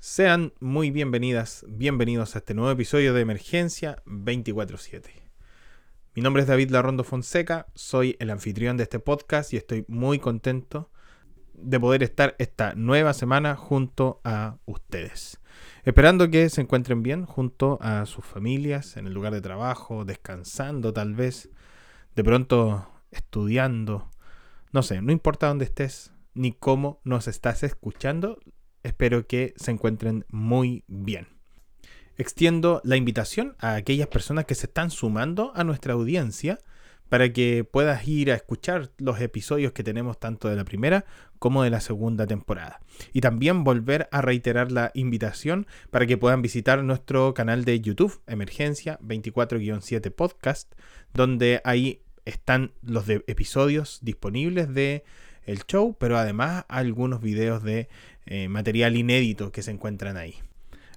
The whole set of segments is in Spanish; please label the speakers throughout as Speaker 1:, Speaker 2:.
Speaker 1: Sean muy bienvenidas, bienvenidos a este nuevo episodio de Emergencia 24/7. Mi nombre es David Larrondo Fonseca, soy el anfitrión de este podcast y estoy muy contento de poder estar esta nueva semana junto a ustedes. Esperando que se encuentren bien junto a sus familias, en el lugar de trabajo, descansando tal vez, de pronto estudiando, no sé, no importa dónde estés ni cómo nos estás escuchando, espero que se encuentren muy bien. Extiendo la invitación a aquellas personas que se están sumando a nuestra audiencia para que puedas ir a escuchar los episodios que tenemos tanto de la primera como de la segunda temporada. Y también volver a reiterar la invitación para que puedan visitar nuestro canal de YouTube, Emergencia 24-7 Podcast, donde ahí están los episodios disponibles de el show, pero además algunos videos de eh, material inédito que se encuentran ahí.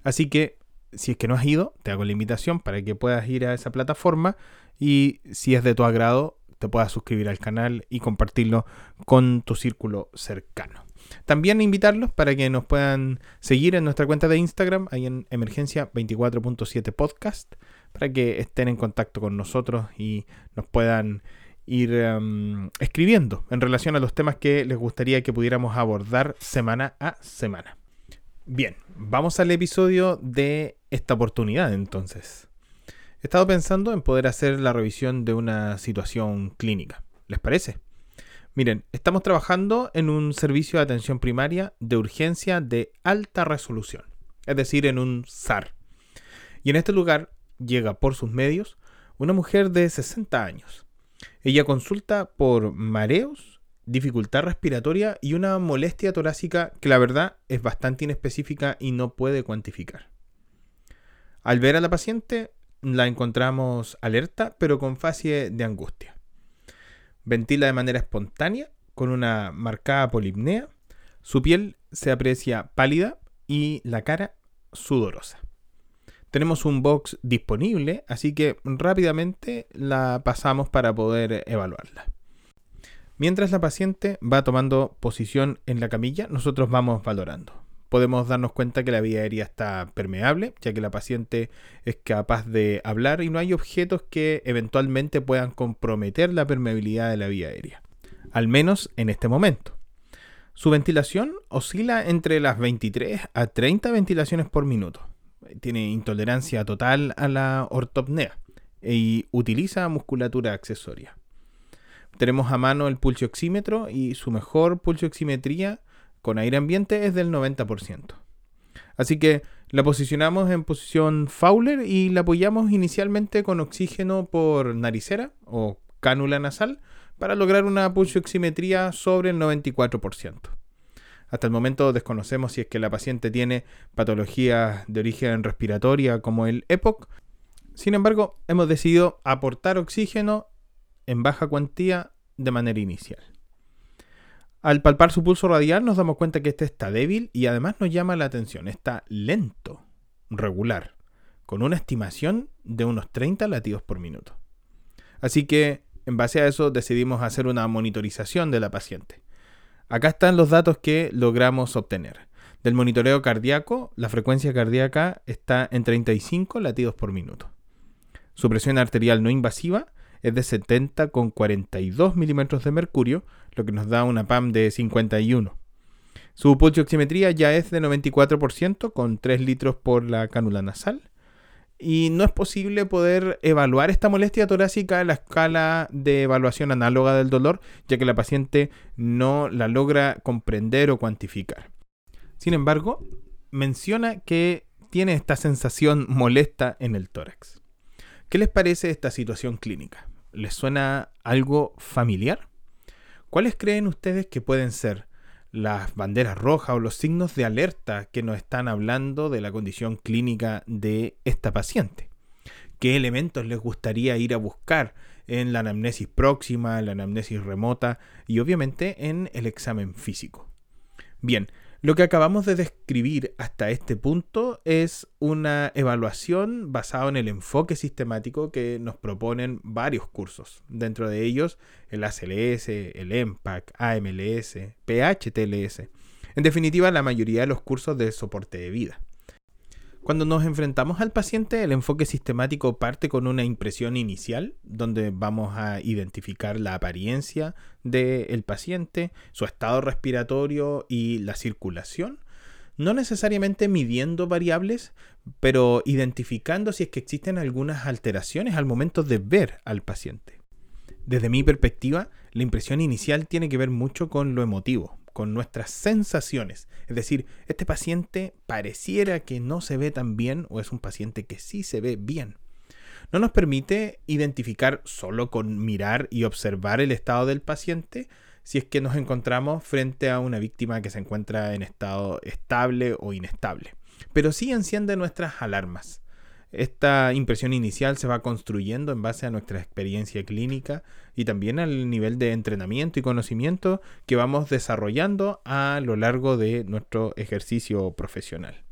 Speaker 1: Así que si es que no has ido, te hago la invitación para que puedas ir a esa plataforma y si es de tu agrado, te puedas suscribir al canal y compartirlo con tu círculo cercano. También invitarlos para que nos puedan seguir en nuestra cuenta de Instagram, ahí en Emergencia 24.7 Podcast, para que estén en contacto con nosotros y nos puedan ir em, escribiendo en relación a los temas que les gustaría que pudiéramos abordar semana a semana. Bien, vamos al episodio de esta oportunidad entonces. He estado pensando en poder hacer la revisión de una situación clínica. ¿Les parece? Miren, estamos trabajando en un servicio de atención primaria de urgencia de alta resolución, es decir, en un SAR. Y en este lugar llega por sus medios una mujer de 60 años. Ella consulta por mareos, dificultad respiratoria y una molestia torácica que la verdad es bastante inespecífica y no puede cuantificar. Al ver a la paciente, la encontramos alerta, pero con fase de angustia. Ventila de manera espontánea, con una marcada polipnea. Su piel se aprecia pálida y la cara sudorosa. Tenemos un box disponible, así que rápidamente la pasamos para poder evaluarla. Mientras la paciente va tomando posición en la camilla, nosotros vamos valorando. Podemos darnos cuenta que la vía aérea está permeable, ya que la paciente es capaz de hablar y no hay objetos que eventualmente puedan comprometer la permeabilidad de la vía aérea, al menos en este momento. Su ventilación oscila entre las 23 a 30 ventilaciones por minuto tiene intolerancia total a la ortopnea y utiliza musculatura accesoria. Tenemos a mano el pulso oxímetro y su mejor pulso oximetría con aire ambiente es del 90%. Así que la posicionamos en posición Fowler y la apoyamos inicialmente con oxígeno por naricera o cánula nasal para lograr una pulso oximetría sobre el 94%. Hasta el momento desconocemos si es que la paciente tiene patologías de origen respiratoria como el EPOC. Sin embargo, hemos decidido aportar oxígeno en baja cuantía de manera inicial. Al palpar su pulso radial nos damos cuenta que este está débil y además nos llama la atención, está lento, regular, con una estimación de unos 30 latidos por minuto. Así que, en base a eso, decidimos hacer una monitorización de la paciente. Acá están los datos que logramos obtener. Del monitoreo cardíaco, la frecuencia cardíaca está en 35 latidos por minuto. Su presión arterial no invasiva es de 70 con 42 milímetros de mercurio, lo que nos da una PAM de 51. Su pulso oximetría ya es de 94% con 3 litros por la cánula nasal y no es posible poder evaluar esta molestia torácica en la escala de evaluación análoga del dolor, ya que la paciente no la logra comprender o cuantificar. Sin embargo, menciona que tiene esta sensación molesta en el tórax. ¿Qué les parece esta situación clínica? ¿Les suena algo familiar? ¿Cuáles creen ustedes que pueden ser las banderas rojas o los signos de alerta que nos están hablando de la condición clínica de esta paciente. ¿Qué elementos les gustaría ir a buscar en la anamnesis próxima, en la anamnesis remota y obviamente en el examen físico? Bien, lo que acabamos de describir hasta este punto es una evaluación basada en el enfoque sistemático que nos proponen varios cursos, dentro de ellos el ACLS, el EMPAC, AMLS, PHTLS, En definitiva, la mayoría de los cursos de soporte de vida. Cuando nos enfrentamos al paciente, el enfoque sistemático parte con una impresión inicial, donde vamos a identificar la apariencia del paciente, su estado respiratorio y la circulación, no necesariamente midiendo variables, pero identificando si es que existen algunas alteraciones al momento de ver al paciente. Desde mi perspectiva, la impresión inicial tiene que ver mucho con lo emotivo, con nuestras sensaciones. Es decir, este paciente pareciera que no se ve tan bien o es un paciente que sí se ve bien. No nos permite identificar solo con mirar y observar el estado del paciente si es que nos encontramos frente a una víctima que se encuentra en estado estable o inestable. Pero sí enciende nuestras alarmas. Esta impresión inicial se va construyendo en base a nuestra experiencia clínica y también al nivel de entrenamiento y conocimiento que vamos desarrollando a lo largo de nuestro ejercicio profesional.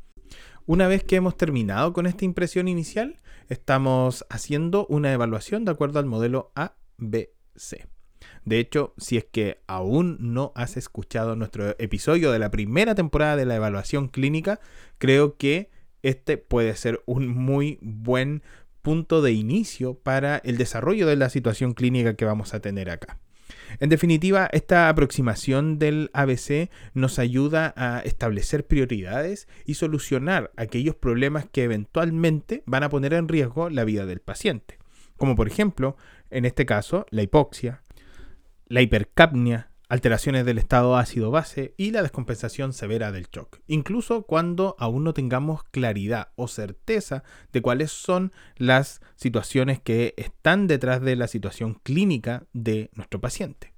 Speaker 1: Una vez que hemos terminado con esta impresión inicial, estamos haciendo una evaluación de acuerdo al modelo ABC. De hecho, si es que aún no has escuchado nuestro episodio de la primera temporada de la evaluación clínica, creo que este puede ser un muy buen punto de inicio para el desarrollo de la situación clínica que vamos a tener acá. En definitiva, esta aproximación del ABC nos ayuda a establecer prioridades y solucionar aquellos problemas que eventualmente van a poner en riesgo la vida del paciente, como por ejemplo, en este caso, la hipoxia, la hipercapnia, alteraciones del estado ácido-base y la descompensación severa del shock, incluso cuando aún no tengamos claridad o certeza de cuáles son las situaciones que están detrás de la situación clínica de nuestro paciente.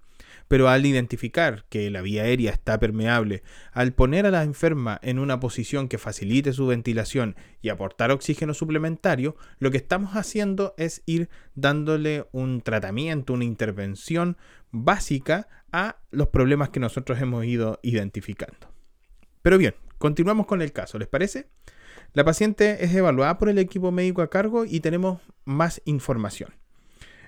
Speaker 1: Pero al identificar que la vía aérea está permeable, al poner a la enferma en una posición que facilite su ventilación y aportar oxígeno suplementario, lo que estamos haciendo es ir dándole un tratamiento, una intervención básica a los problemas que nosotros hemos ido identificando. Pero bien, continuamos con el caso, ¿les parece? La paciente es evaluada por el equipo médico a cargo y tenemos más información.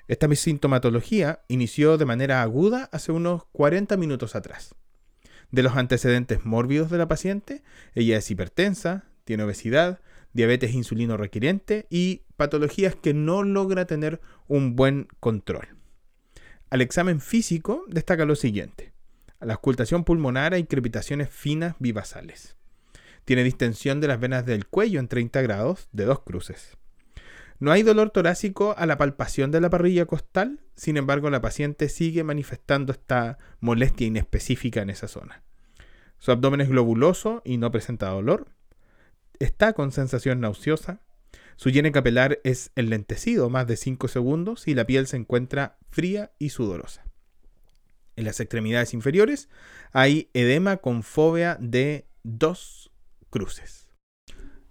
Speaker 1: Esta sintomatología inició de manera aguda hace unos 40 minutos atrás. De los antecedentes mórbidos de la paciente, ella es hipertensa, tiene obesidad, diabetes insulino requiriente y patologías que no logra tener un buen control. Al examen físico destaca lo siguiente. A la ocultación pulmonar hay crepitaciones finas bivasales. Tiene distensión de las venas del cuello en 30 grados de dos cruces. No hay dolor torácico a la palpación de la parrilla costal, sin embargo la paciente sigue manifestando esta molestia inespecífica en esa zona. Su abdomen es globuloso y no presenta dolor. Está con sensación nauseosa. Su llene capilar es enlentecido más de 5 segundos y la piel se encuentra fría y sudorosa. En las extremidades inferiores hay edema con fobia de dos cruces.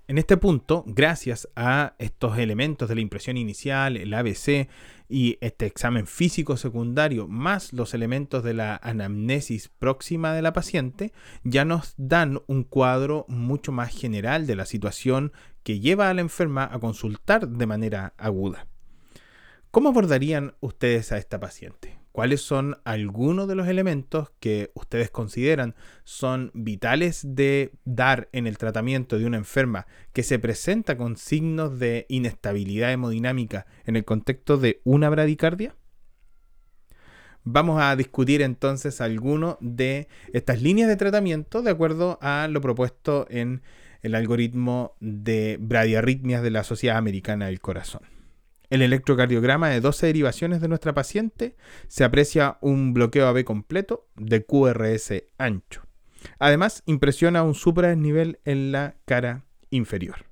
Speaker 1: En este punto, gracias a estos elementos de la impresión inicial, el ABC y este examen físico secundario, más los elementos de la anamnesis próxima de la paciente, ya nos dan un cuadro mucho más general de la situación que lleva a la enferma a consultar de manera aguda. ¿Cómo abordarían ustedes a esta paciente? Cuáles son algunos de los elementos que ustedes consideran son vitales de dar en el tratamiento de una enferma que se presenta con signos de inestabilidad hemodinámica en el contexto de una bradicardia? Vamos a discutir entonces algunas de estas líneas de tratamiento de acuerdo a lo propuesto en el algoritmo de bradiarritmias de la Sociedad Americana del Corazón el electrocardiograma de 12 derivaciones de nuestra paciente se aprecia un bloqueo AB completo de QRS ancho. Además, impresiona un supradesnivel en la cara inferior.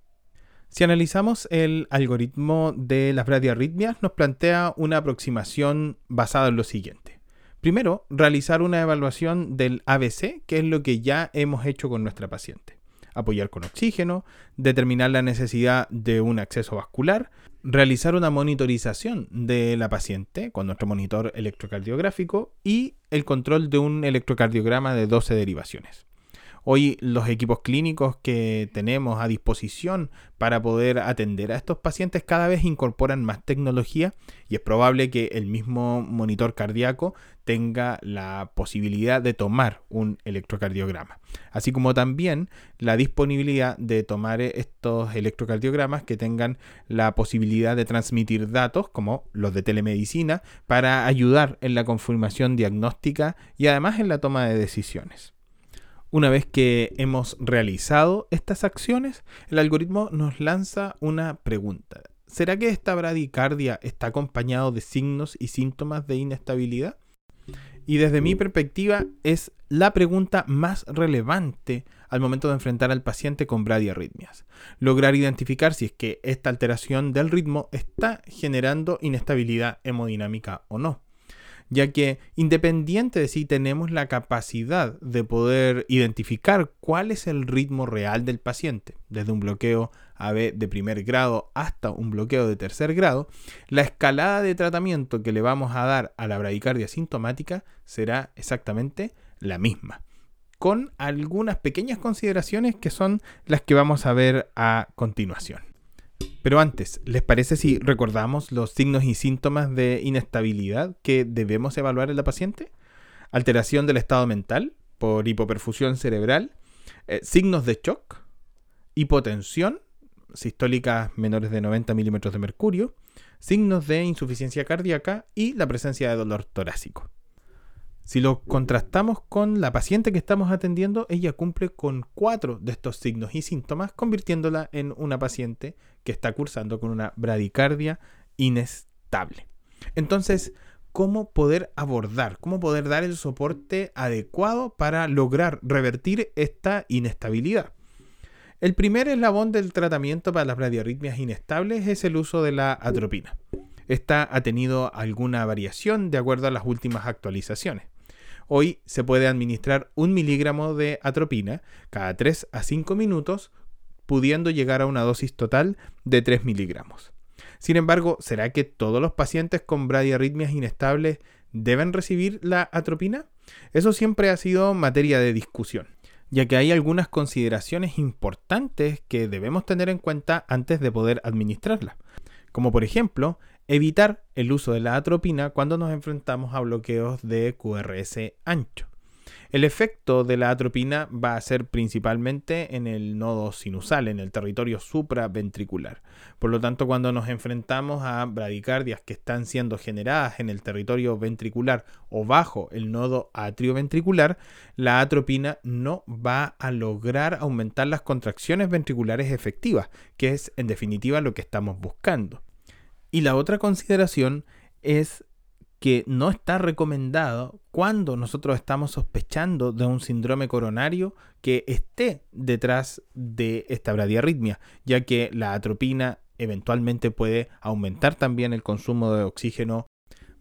Speaker 1: Si analizamos el algoritmo de las bradiarritmias, nos plantea una aproximación basada en lo siguiente. Primero, realizar una evaluación del ABC, que es lo que ya hemos hecho con nuestra paciente apoyar con oxígeno, determinar la necesidad de un acceso vascular, realizar una monitorización de la paciente con nuestro monitor electrocardiográfico y el control de un electrocardiograma de 12 derivaciones. Hoy los equipos clínicos que tenemos a disposición para poder atender a estos pacientes cada vez incorporan más tecnología y es probable que el mismo monitor cardíaco tenga la posibilidad de tomar un electrocardiograma, así como también la disponibilidad de tomar estos electrocardiogramas que tengan la posibilidad de transmitir datos como los de telemedicina para ayudar en la confirmación diagnóstica y además en la toma de decisiones. Una vez que hemos realizado estas acciones, el algoritmo nos lanza una pregunta. ¿Será que esta bradicardia está acompañado de signos y síntomas de inestabilidad? Y desde mi perspectiva es la pregunta más relevante al momento de enfrentar al paciente con bradiarritmias. Lograr identificar si es que esta alteración del ritmo está generando inestabilidad hemodinámica o no ya que independiente de si tenemos la capacidad de poder identificar cuál es el ritmo real del paciente, desde un bloqueo AB de primer grado hasta un bloqueo de tercer grado, la escalada de tratamiento que le vamos a dar a la bradicardia sintomática será exactamente la misma, con algunas pequeñas consideraciones que son las que vamos a ver a continuación. Pero antes, ¿les parece si recordamos los signos y síntomas de inestabilidad que debemos evaluar en la paciente? Alteración del estado mental por hipoperfusión cerebral, eh, signos de shock, hipotensión, sistólicas menores de 90 milímetros de mercurio, signos de insuficiencia cardíaca y la presencia de dolor torácico. Si lo contrastamos con la paciente que estamos atendiendo, ella cumple con cuatro de estos signos y síntomas, convirtiéndola en una paciente que está cursando con una bradicardia inestable. Entonces, ¿cómo poder abordar, cómo poder dar el soporte adecuado para lograr revertir esta inestabilidad? El primer eslabón del tratamiento para las bradiarritmias inestables es el uso de la atropina. Esta ha tenido alguna variación de acuerdo a las últimas actualizaciones. Hoy se puede administrar un miligramo de atropina cada 3 a 5 minutos, pudiendo llegar a una dosis total de 3 miligramos. Sin embargo, ¿será que todos los pacientes con bradiarritmias inestables deben recibir la atropina? Eso siempre ha sido materia de discusión, ya que hay algunas consideraciones importantes que debemos tener en cuenta antes de poder administrarla, como por ejemplo evitar el uso de la atropina cuando nos enfrentamos a bloqueos de QRS ancho. El efecto de la atropina va a ser principalmente en el nodo sinusal, en el territorio supraventricular. Por lo tanto, cuando nos enfrentamos a bradicardias que están siendo generadas en el territorio ventricular o bajo el nodo atrioventricular, la atropina no va a lograr aumentar las contracciones ventriculares efectivas, que es en definitiva lo que estamos buscando. Y la otra consideración es que no está recomendado cuando nosotros estamos sospechando de un síndrome coronario que esté detrás de esta bradiarritmia, ya que la atropina eventualmente puede aumentar también el consumo de oxígeno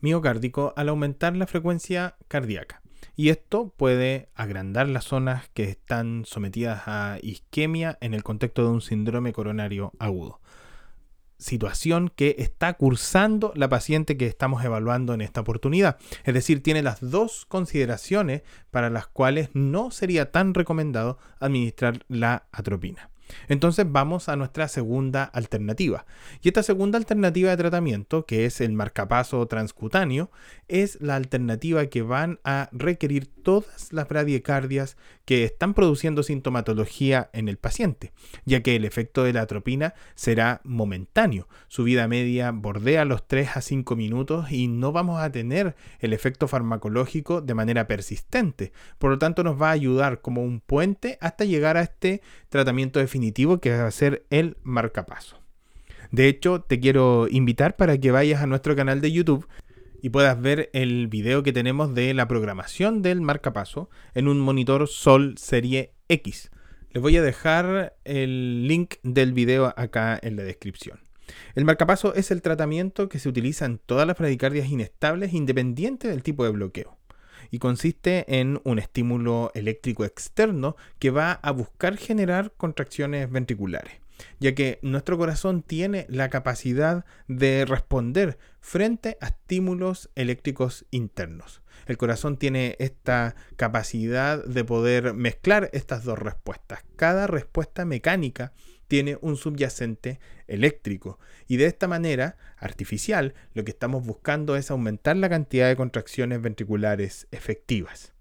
Speaker 1: miocárdico al aumentar la frecuencia cardíaca. Y esto puede agrandar las zonas que están sometidas a isquemia en el contexto de un síndrome coronario agudo situación que está cursando la paciente que estamos evaluando en esta oportunidad. Es decir, tiene las dos consideraciones para las cuales no sería tan recomendado administrar la atropina. Entonces vamos a nuestra segunda alternativa. Y esta segunda alternativa de tratamiento, que es el marcapaso transcutáneo, es la alternativa que van a requerir todas las bradicardias que están produciendo sintomatología en el paciente, ya que el efecto de la atropina será momentáneo. Su vida media bordea los 3 a 5 minutos y no vamos a tener el efecto farmacológico de manera persistente. Por lo tanto, nos va a ayudar como un puente hasta llegar a este tratamiento definitivo que va a ser el marcapaso. De hecho, te quiero invitar para que vayas a nuestro canal de YouTube y puedas ver el video que tenemos de la programación del marcapaso en un monitor Sol Serie X. Les voy a dejar el link del video acá en la descripción. El marcapaso es el tratamiento que se utiliza en todas las bradicardias inestables independiente del tipo de bloqueo y consiste en un estímulo eléctrico externo que va a buscar generar contracciones ventriculares. ya que nuestro corazón tiene la capacidad de responder frente a estímulos eléctricos internos. El corazón tiene esta capacidad de poder mezclar estas dos respuestas. Cada respuesta mecánica tiene un subyacente eléctrico. Y de esta manera artificial, lo que estamos buscando es aumentar la cantidad de contracciones ventriculares efectivas.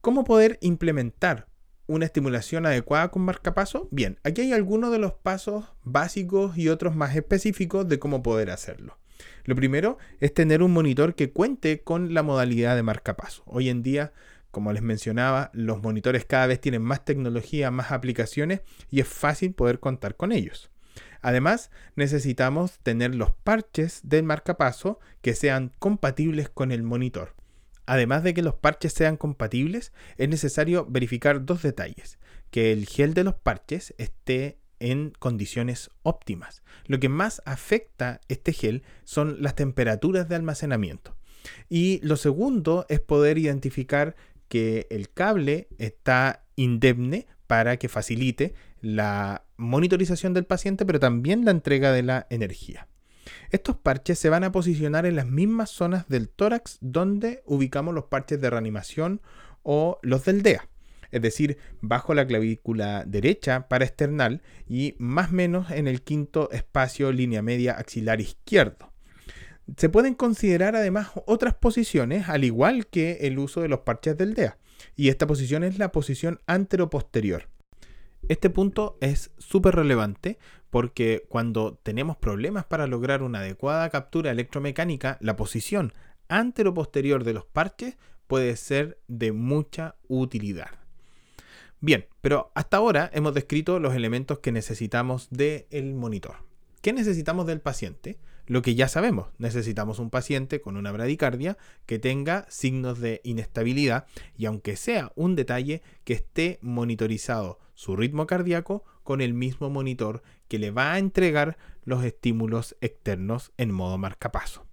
Speaker 1: ¿Cómo poder implementar una estimulación adecuada con marcapaso? Bien, aquí hay algunos de los pasos básicos y otros más específicos de cómo poder hacerlo. Lo primero es tener un monitor que cuente con la modalidad de marcapaso. Hoy en día, como les mencionaba, los monitores cada vez tienen más tecnología, más aplicaciones y es fácil poder contar con ellos. Además, necesitamos tener los parches del marcapaso que sean compatibles con el monitor. Además de que los parches sean compatibles, es necesario verificar dos detalles. Que el gel de los parches esté en condiciones óptimas. Lo que más afecta este gel son las temperaturas de almacenamiento. Y lo segundo es poder identificar que el cable está indemne para que facilite la monitorización del paciente, pero también la entrega de la energía. Estos parches se van a posicionar en las mismas zonas del tórax donde ubicamos los parches de reanimación o los del DEA es decir, bajo la clavícula derecha para external y más o menos en el quinto espacio línea media axilar izquierdo. Se pueden considerar además otras posiciones, al igual que el uso de los parches del DEA, y esta posición es la posición anteroposterior. Este punto es súper relevante porque cuando tenemos problemas para lograr una adecuada captura electromecánica, la posición anteroposterior de los parches puede ser de mucha utilidad. Bien, pero hasta ahora hemos descrito los elementos que necesitamos del monitor. ¿Qué necesitamos del paciente? Lo que ya sabemos, necesitamos un paciente con una bradicardia que tenga signos de inestabilidad y aunque sea un detalle que esté monitorizado su ritmo cardíaco con el mismo monitor que le va a entregar los estímulos externos en modo marcapaso.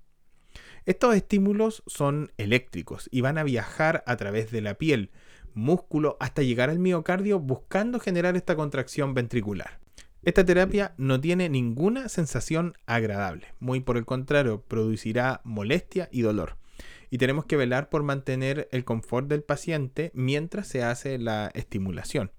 Speaker 1: Estos estímulos son eléctricos y van a viajar a través de la piel, músculo hasta llegar al miocardio buscando generar esta contracción ventricular. Esta terapia no tiene ninguna sensación agradable, muy por el contrario, producirá molestia y dolor. Y tenemos que velar por mantener el confort del paciente mientras se hace la estimulación.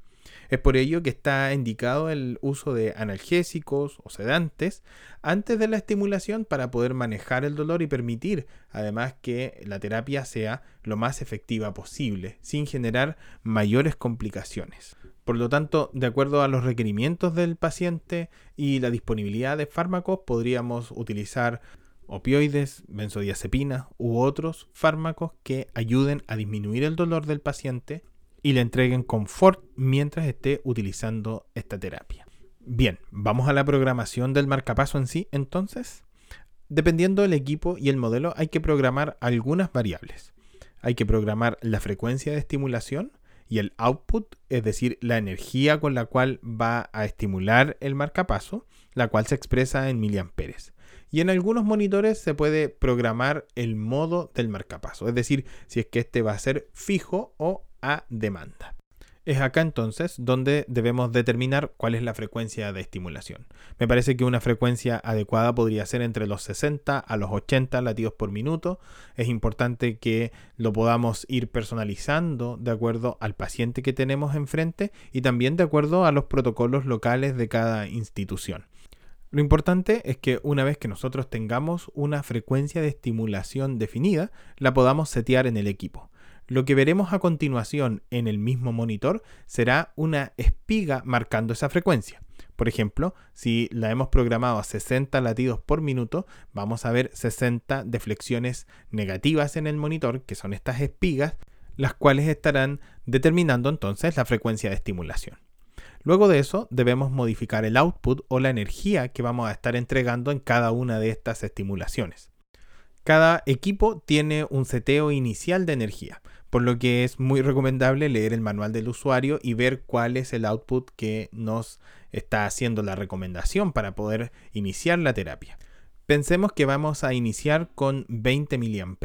Speaker 1: Es por ello que está indicado el uso de analgésicos o sedantes antes de la estimulación para poder manejar el dolor y permitir además que la terapia sea lo más efectiva posible sin generar mayores complicaciones. Por lo tanto, de acuerdo a los requerimientos del paciente y la disponibilidad de fármacos, podríamos utilizar opioides, benzodiazepinas u otros fármacos que ayuden a disminuir el dolor del paciente y le entreguen confort mientras esté utilizando esta terapia. Bien, vamos a la programación del marcapaso en sí, entonces. Dependiendo del equipo y el modelo, hay que programar algunas variables. Hay que programar la frecuencia de estimulación y el output, es decir, la energía con la cual va a estimular el marcapaso, la cual se expresa en miliamperes. Y en algunos monitores se puede programar el modo del marcapaso, es decir, si es que este va a ser fijo o a demanda. Es acá entonces donde debemos determinar cuál es la frecuencia de estimulación. Me parece que una frecuencia adecuada podría ser entre los 60 a los 80 latidos por minuto. Es importante que lo podamos ir personalizando de acuerdo al paciente que tenemos enfrente y también de acuerdo a los protocolos locales de cada institución. Lo importante es que una vez que nosotros tengamos una frecuencia de estimulación definida, la podamos setear en el equipo. Lo que veremos a continuación en el mismo monitor será una espiga marcando esa frecuencia. Por ejemplo, si la hemos programado a 60 latidos por minuto, vamos a ver 60 deflexiones negativas en el monitor, que son estas espigas, las cuales estarán determinando entonces la frecuencia de estimulación. Luego de eso, debemos modificar el output o la energía que vamos a estar entregando en cada una de estas estimulaciones. Cada equipo tiene un seteo inicial de energía por lo que es muy recomendable leer el manual del usuario y ver cuál es el output que nos está haciendo la recomendación para poder iniciar la terapia. Pensemos que vamos a iniciar con 20 mA.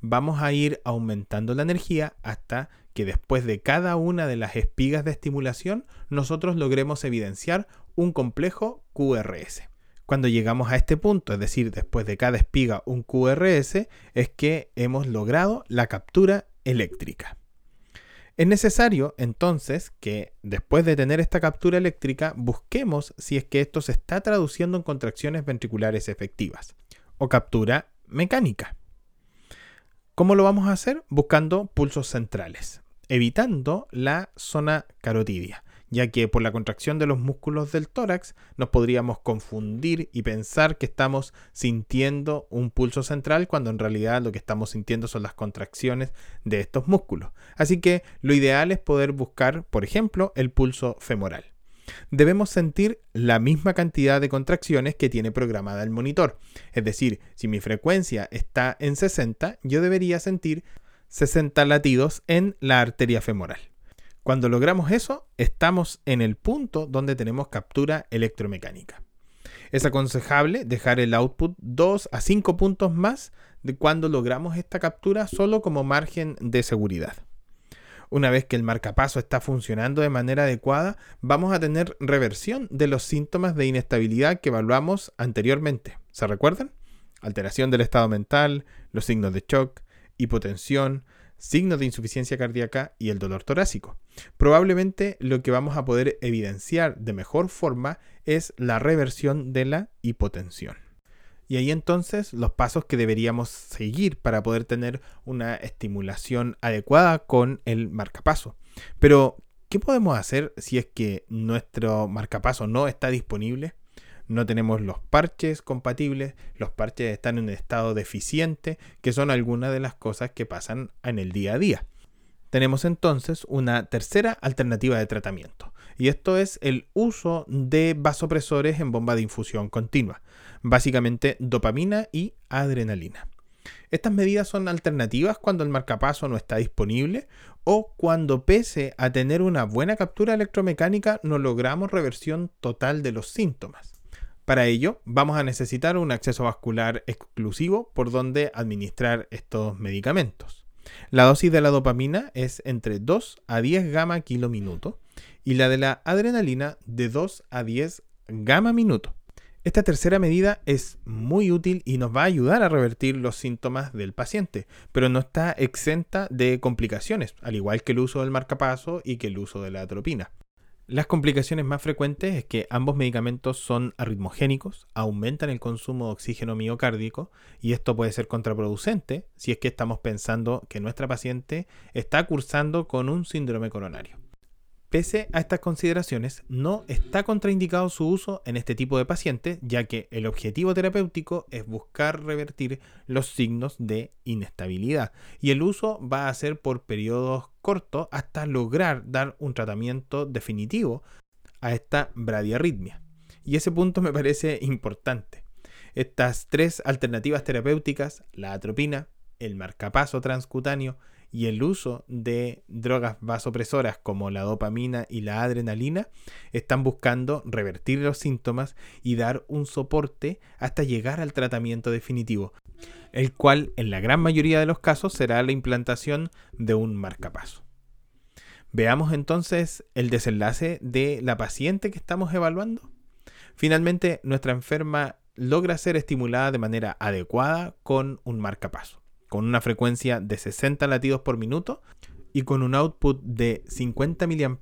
Speaker 1: Vamos a ir aumentando la energía hasta que después de cada una de las espigas de estimulación nosotros logremos evidenciar un complejo QRS. Cuando llegamos a este punto, es decir, después de cada espiga un QRS, es que hemos logrado la captura eléctrica. Es necesario entonces que después de tener esta captura eléctrica busquemos si es que esto se está traduciendo en contracciones ventriculares efectivas o captura mecánica. ¿Cómo lo vamos a hacer? Buscando pulsos centrales, evitando la zona carotidia ya que por la contracción de los músculos del tórax nos podríamos confundir y pensar que estamos sintiendo un pulso central cuando en realidad lo que estamos sintiendo son las contracciones de estos músculos. Así que lo ideal es poder buscar, por ejemplo, el pulso femoral. Debemos sentir la misma cantidad de contracciones que tiene programada el monitor. Es decir, si mi frecuencia está en 60, yo debería sentir 60 latidos en la arteria femoral. Cuando logramos eso, estamos en el punto donde tenemos captura electromecánica. Es aconsejable dejar el output 2 a 5 puntos más de cuando logramos esta captura solo como margen de seguridad. Una vez que el marcapaso está funcionando de manera adecuada, vamos a tener reversión de los síntomas de inestabilidad que evaluamos anteriormente. ¿Se recuerdan? Alteración del estado mental, los signos de shock, hipotensión, signos de insuficiencia cardíaca y el dolor torácico. Probablemente lo que vamos a poder evidenciar de mejor forma es la reversión de la hipotensión. Y ahí entonces los pasos que deberíamos seguir para poder tener una estimulación adecuada con el marcapaso. Pero, ¿qué podemos hacer si es que nuestro marcapaso no está disponible? No tenemos los parches compatibles, los parches están en estado deficiente, que son algunas de las cosas que pasan en el día a día. Tenemos entonces una tercera alternativa de tratamiento, y esto es el uso de vasopresores en bomba de infusión continua, básicamente dopamina y adrenalina. Estas medidas son alternativas cuando el marcapaso no está disponible o cuando pese a tener una buena captura electromecánica no logramos reversión total de los síntomas. Para ello, vamos a necesitar un acceso vascular exclusivo por donde administrar estos medicamentos. La dosis de la dopamina es entre 2 a 10 gamma kilo minuto y la de la adrenalina de 2 a 10 gamma minuto. Esta tercera medida es muy útil y nos va a ayudar a revertir los síntomas del paciente, pero no está exenta de complicaciones, al igual que el uso del marcapaso y que el uso de la atropina. Las complicaciones más frecuentes es que ambos medicamentos son arritmogénicos, aumentan el consumo de oxígeno miocárdico y esto puede ser contraproducente si es que estamos pensando que nuestra paciente está cursando con un síndrome coronario. Pese a estas consideraciones, no está contraindicado su uso en este tipo de pacientes, ya que el objetivo terapéutico es buscar revertir los signos de inestabilidad y el uso va a ser por periodos cortos hasta lograr dar un tratamiento definitivo a esta bradiarritmia. Y ese punto me parece importante. Estas tres alternativas terapéuticas, la atropina, el marcapaso transcutáneo y el uso de drogas vasopresoras como la dopamina y la adrenalina están buscando revertir los síntomas y dar un soporte hasta llegar al tratamiento definitivo, el cual en la gran mayoría de los casos será la implantación de un marcapaso. Veamos entonces el desenlace de la paciente que estamos evaluando. Finalmente, nuestra enferma logra ser estimulada de manera adecuada con un marcapaso con una frecuencia de 60 latidos por minuto y con un output de 50 mA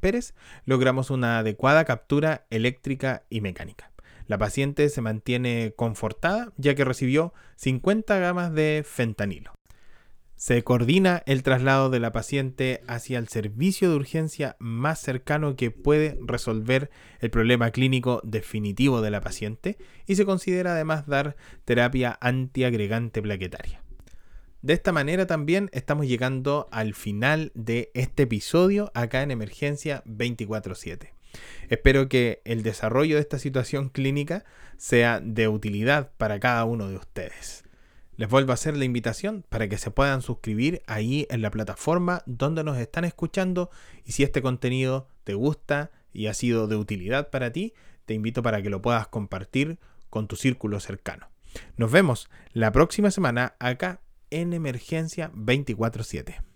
Speaker 1: logramos una adecuada captura eléctrica y mecánica. La paciente se mantiene confortada ya que recibió 50 gamas de fentanilo. Se coordina el traslado de la paciente hacia el servicio de urgencia más cercano que puede resolver el problema clínico definitivo de la paciente y se considera además dar terapia antiagregante plaquetaria. De esta manera también estamos llegando al final de este episodio acá en Emergencia 24/7. Espero que el desarrollo de esta situación clínica sea de utilidad para cada uno de ustedes. Les vuelvo a hacer la invitación para que se puedan suscribir ahí en la plataforma donde nos están escuchando y si este contenido te gusta y ha sido de utilidad para ti, te invito para que lo puedas compartir con tu círculo cercano. Nos vemos la próxima semana acá en emergencia 24/7.